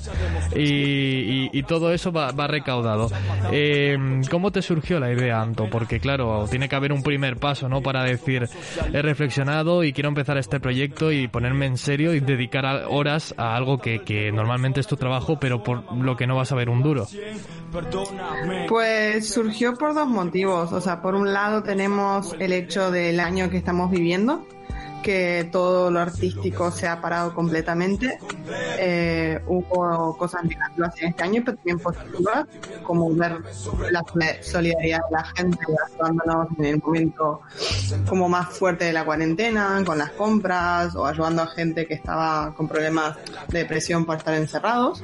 y, todo eso va, recaudado. Eh, ¿Cómo te surgió la idea, Anto? Porque claro, tiene que haber un primer paso, ¿no? Para decir, he reflexionado y quiero empezar este proyecto y ponerme en serio y dedicar horas a algo que, que normalmente es tu trabajo, pero por lo que no vas a ver un duro.
Pues surgió por dos motivos. O sea, por un lado tenemos el hecho del año que estamos viviendo, que todo lo artístico se ha parado completamente. Eh, hubo cosas negativas en este año, pero también positivas, como ver la solidaridad de la gente ayudándonos en el momento como más fuerte de la cuarentena, con las compras o ayudando a gente que estaba con problemas de depresión por estar encerrados.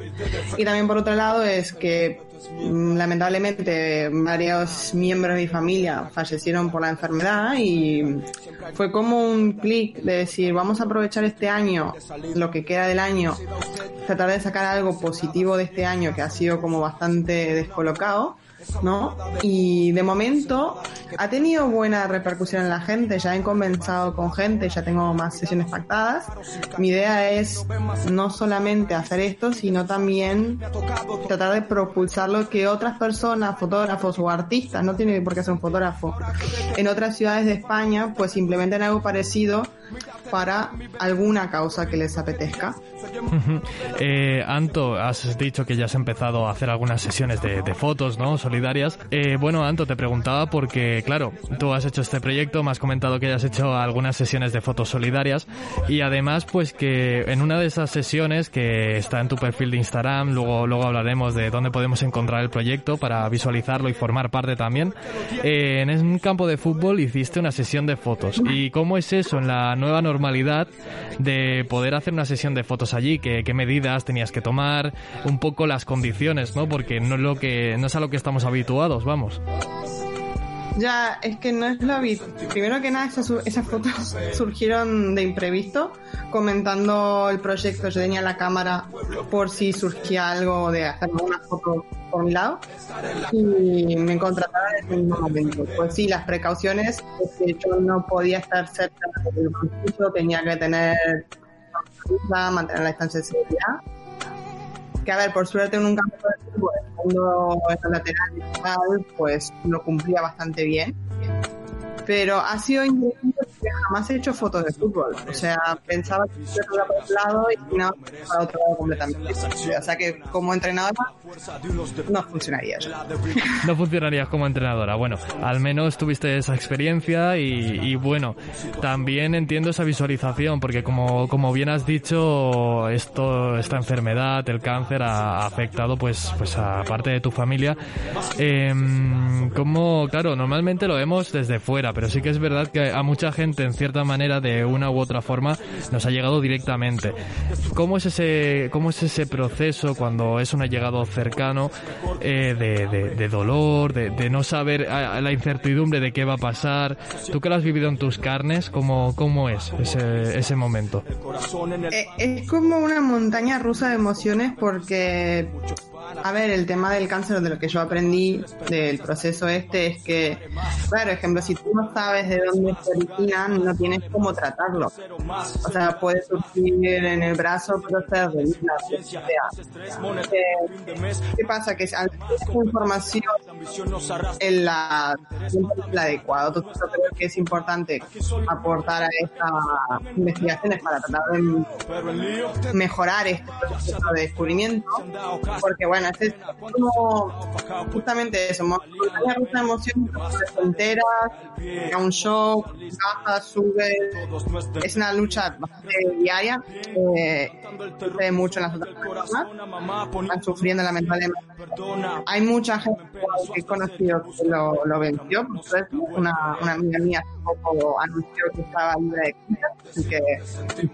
Y también por otro lado es que lamentablemente varios miembros de mi familia fallecieron por la enfermedad y fue como un clic de decir vamos a aprovechar este año, lo que queda del año, tratar de sacar algo positivo de este año que ha sido como bastante descolocado. ¿No? Y de momento ha tenido buena repercusión en la gente, ya he conversado con gente, ya tengo más sesiones pactadas. Mi idea es no solamente hacer esto, sino también tratar de propulsarlo que otras personas, fotógrafos o artistas, no tiene por qué ser un fotógrafo, en otras ciudades de España, pues implementen algo parecido para alguna causa que les apetezca.
Eh, Anto, has dicho que ya has empezado a hacer algunas sesiones de, de fotos, ¿no? Solidarias. Eh, bueno, Anto, te preguntaba porque, claro, tú has hecho este proyecto, me has comentado que ya has hecho algunas sesiones de fotos solidarias y además, pues que en una de esas sesiones que está en tu perfil de Instagram, luego, luego hablaremos de dónde podemos encontrar el proyecto para visualizarlo y formar parte también. Eh, en un campo de fútbol hiciste una sesión de fotos. ¿Y cómo es eso en la nueva normalidad? De poder hacer una sesión de fotos allí, qué, qué medidas tenías que tomar, un poco las condiciones, ¿no? Porque no es lo que no es a lo que estamos habituados, vamos.
Ya, es que no es lo habitual. Primero que nada, esas, fotos surgieron de imprevisto, comentando el proyecto. Yo tenía la cámara por si surgía algo de hacer una foto por mi lado y me contrataron en ese mismo momento. Pues sí, las precauciones, es que yo no podía estar cerca del banquillo, tenía que tener mantener la distancia de seguridad que a ver, por suerte en un campo de fútbol, cuando es lateral y tal, pues lo cumplía bastante bien. Pero ha sido increíble porque jamás he hecho fotos de fútbol. O sea, pensaba que iba para otro lado y no para otro lado completamente. O sea que como entrenadora no funcionaría.
No funcionarías como entrenadora. Bueno, al menos tuviste esa experiencia y, bueno, también entiendo esa visualización porque como, como bien has dicho, esto, esta enfermedad, el cáncer ha afectado pues, pues a parte de tu familia. Eh, como, claro, normalmente lo vemos desde fuera, pero sí que es verdad que a mucha gente en cierta manera de una u otra forma nos ha llegado directamente. ¿Cómo es ese, cómo es ese proceso cuando es un allegado cercano eh, de, de- dolor, de, no saber la incertidumbre de qué va a pasar? Tú que lo has vivido en tus carnes, ¿cómo, cómo es ese, ese momento?
Eh, es como una montaña rusa de emociones porque, a ver, el tema del cáncer, de lo que yo aprendí del proceso este, es que, claro, ejemplo, si tú no sabes de dónde se origina, no tienes cómo tratarlo. O sea, puede surgir en el brazo, pero la lo que sea. Eh, ¿Qué pasa? Que al información en la, la adecuada, entonces yo creo que es importante aportar a estas investigaciones para tratar de mejorar este proceso de descubrimiento, porque bueno, es como justamente eso, montaña rusa de emociones, te enteras, a un show, baja, sube, es una lucha bastante diaria, eh, mucho en las otras personas, están sufriendo lamentablemente. Hay mucha gente que he conocido que lo, lo venció, una, una amiga mía poco anunció que estaba libre de cáncer, así que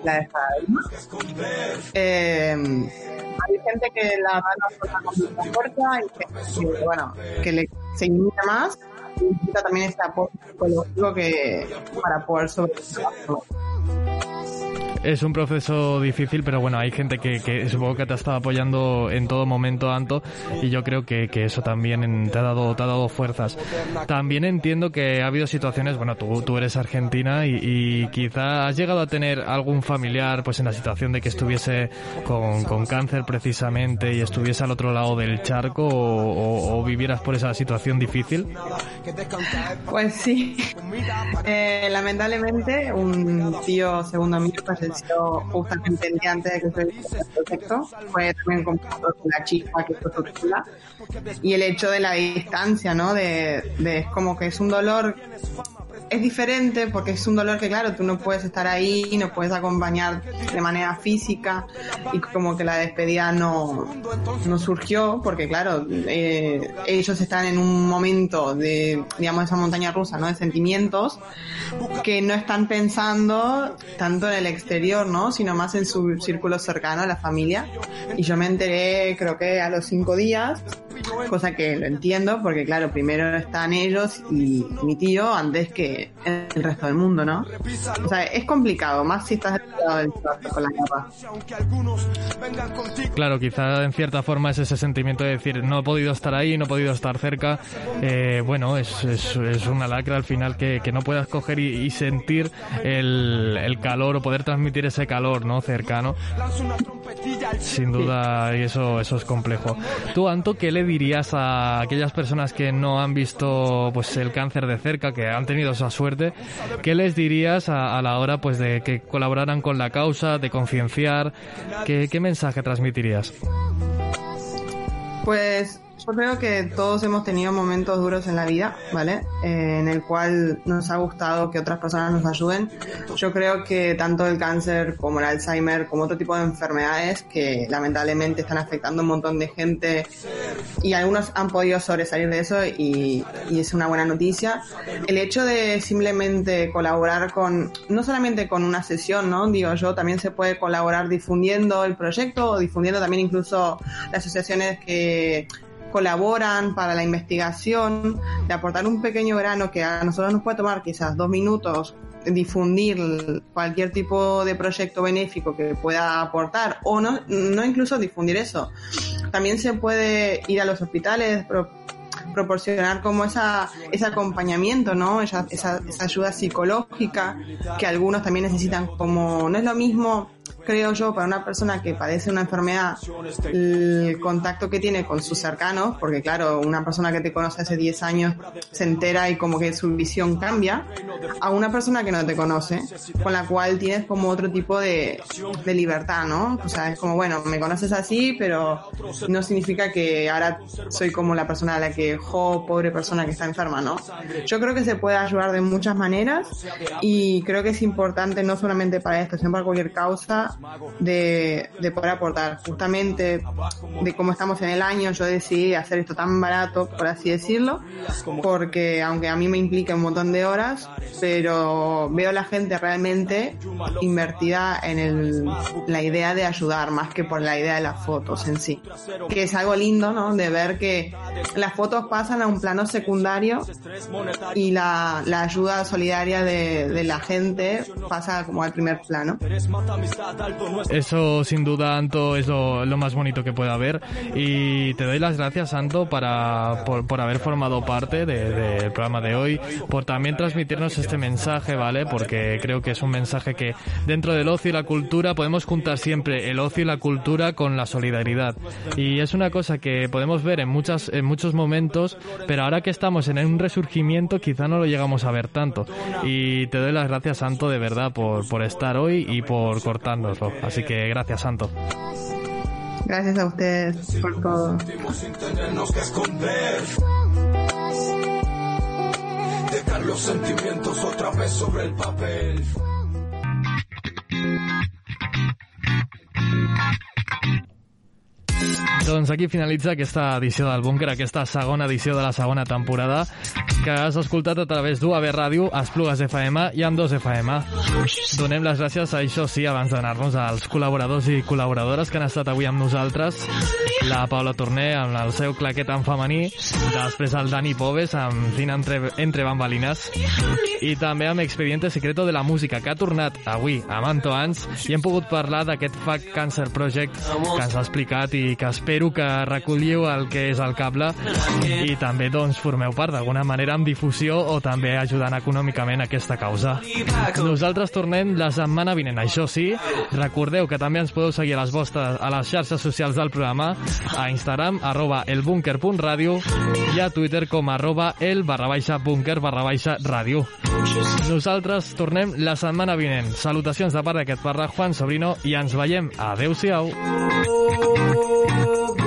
la deja ahí. Eh, hay gente que la va a que, le, se más y necesita también este apoyo que, para poder sobrellevarlo.
Es un proceso difícil, pero bueno, hay gente que, que supongo que te ha estado apoyando en todo momento, Anto, y yo creo que, que eso también te ha, dado, te ha dado fuerzas. También entiendo que ha habido situaciones, bueno, tú, tú eres argentina y, y quizá has llegado a tener algún familiar pues en la situación de que estuviese con, con cáncer precisamente y estuviese al otro lado del charco o, o- o vivieras por esa situación difícil.
Pues sí, Eh, lamentablemente un tío segundo mío justamente el día antes de que se el proyecto. Fue también con la chispa que fue tortura. Y el hecho de la distancia, ¿no? De, de es como que es un dolor es diferente porque es un dolor que claro, tú no puedes estar ahí, no puedes acompañar de manera física y como que la despedida no, no surgió porque claro, eh, ellos están en un momento de, digamos, esa montaña rusa, ¿no? De sentimientos que no están pensando tanto en el exterior, ¿no? Sino más en su círculo cercano, la familia. Y yo me enteré creo que a los cinco días cosa que lo entiendo porque claro, primero están ellos y mi tío antes que el resto del mundo, ¿no? O sea, es complicado, más si estás del con la guerra.
Claro, quizá en cierta forma es ese sentimiento de decir no he podido estar ahí, no he podido estar cerca. Eh, bueno, es, es, es una lacra al final que, que no puedas coger y, y sentir el, el calor o poder transmitir ese calor no cercano. Sin duda, y eso, eso es complejo. Tú, Anto, ¿qué le dirías a aquellas personas que no han visto pues el cáncer de cerca, que han tenido esa suerte? ¿Qué les dirías a, la hora pues de que colaboraran con la causa, de concienciar? ¿Qué, ¿Qué mensaje transmitirías?
Pues Yo creo que todos hemos tenido momentos duros en la vida, ¿vale? Eh, en el cual nos ha gustado que otras personas nos ayuden. Yo creo que tanto el cáncer como el Alzheimer, como otro tipo de enfermedades que lamentablemente están afectando a un montón de gente y algunos han podido sobresalir de eso y, y es una buena noticia. El hecho de simplemente colaborar con, no solamente con una sesión, ¿no? Digo yo, también se puede colaborar difundiendo el proyecto o difundiendo también incluso las asociaciones que colaboran para la investigación, de aportar un pequeño grano que a nosotros nos puede tomar quizás dos minutos difundir cualquier tipo de proyecto benéfico que pueda aportar o no, no incluso difundir eso. También se puede ir a los hospitales, pro- proporcionar como esa, ese acompañamiento, ¿no? Esa, esa, esa ayuda psicológica que algunos también necesitan como, no es lo mismo creo yo, para una persona que padece una enfermedad, el contacto que tiene con sus cercanos, porque claro, una persona que te conoce hace 10 años se entera y como que su visión cambia, a una persona que no te conoce, con la cual tienes como otro tipo de, de libertad, ¿no? O sea, es como, bueno, me conoces así, pero no significa que ahora soy como la persona a la que, jo, pobre persona que está enferma, ¿no? Yo creo que se puede ayudar de muchas maneras y creo que es importante no solamente para esto, sino para cualquier causa de, de poder aportar. Justamente de cómo estamos en el año, yo decidí hacer esto tan barato, por así decirlo, porque aunque a mí me implica un montón de horas, pero veo la gente realmente invertida en el, la idea de ayudar más que por la idea de las fotos en sí. Que es algo lindo, ¿no? De ver que las fotos pasan a un plano secundario y la, la ayuda solidaria de, de la gente pasa como al primer plano.
Eso sin duda, Anto, es lo, lo más bonito que puede haber. Y te doy las gracias, Anto, para, por, por haber formado parte de- del programa de hoy, por también transmitirnos este mensaje, ¿vale? Porque creo que es un mensaje que dentro del ocio y la cultura podemos juntar siempre el ocio y la cultura con la solidaridad. Y es una cosa que podemos ver en, muchas, en muchos momentos, pero ahora que estamos en un resurgimiento quizá no lo llegamos a ver tanto. Y te doy las gracias, Santo, de verdad, por, por estar hoy y por Así que gracias, Santo.
Gracias a ustedes por todo.
Dejar los sentimientos otra vez sobre el papel.
Doncs aquí finalitza aquesta edició del Búnquer, aquesta segona edició de la segona temporada, que has escoltat a través d'UAB Ràdio, Esplugues FM i amb 2 FM. Donem les gràcies a això sí, abans d'anar-nos als col·laboradors i col·laboradores que han estat avui amb nosaltres. La Paula Torné amb el seu claquet en femení, després el Dani Poves amb Cine entre, entre bambalines i també amb Expediente Secreto de la Música, que ha tornat avui amb Anto Ans i hem pogut parlar d'aquest Fact Cancer Project que ens ha explicat i que espero que recolliu el que és el cable i també doncs formeu part d'alguna manera amb difusió o també ajudant econòmicament aquesta causa. Nosaltres tornem la setmana vinent, això sí, recordeu que també ens podeu seguir a les vostres a les xarxes socials del programa, a Instagram, arroba elbunker.radio i a Twitter com arroba el barra baixa bunker barra baixa ràdio. Nosaltres tornem la setmana vinent. Salutacions de part d'aquest parla Juan Sobrino i ens veiem. Adeu-siau. Oh,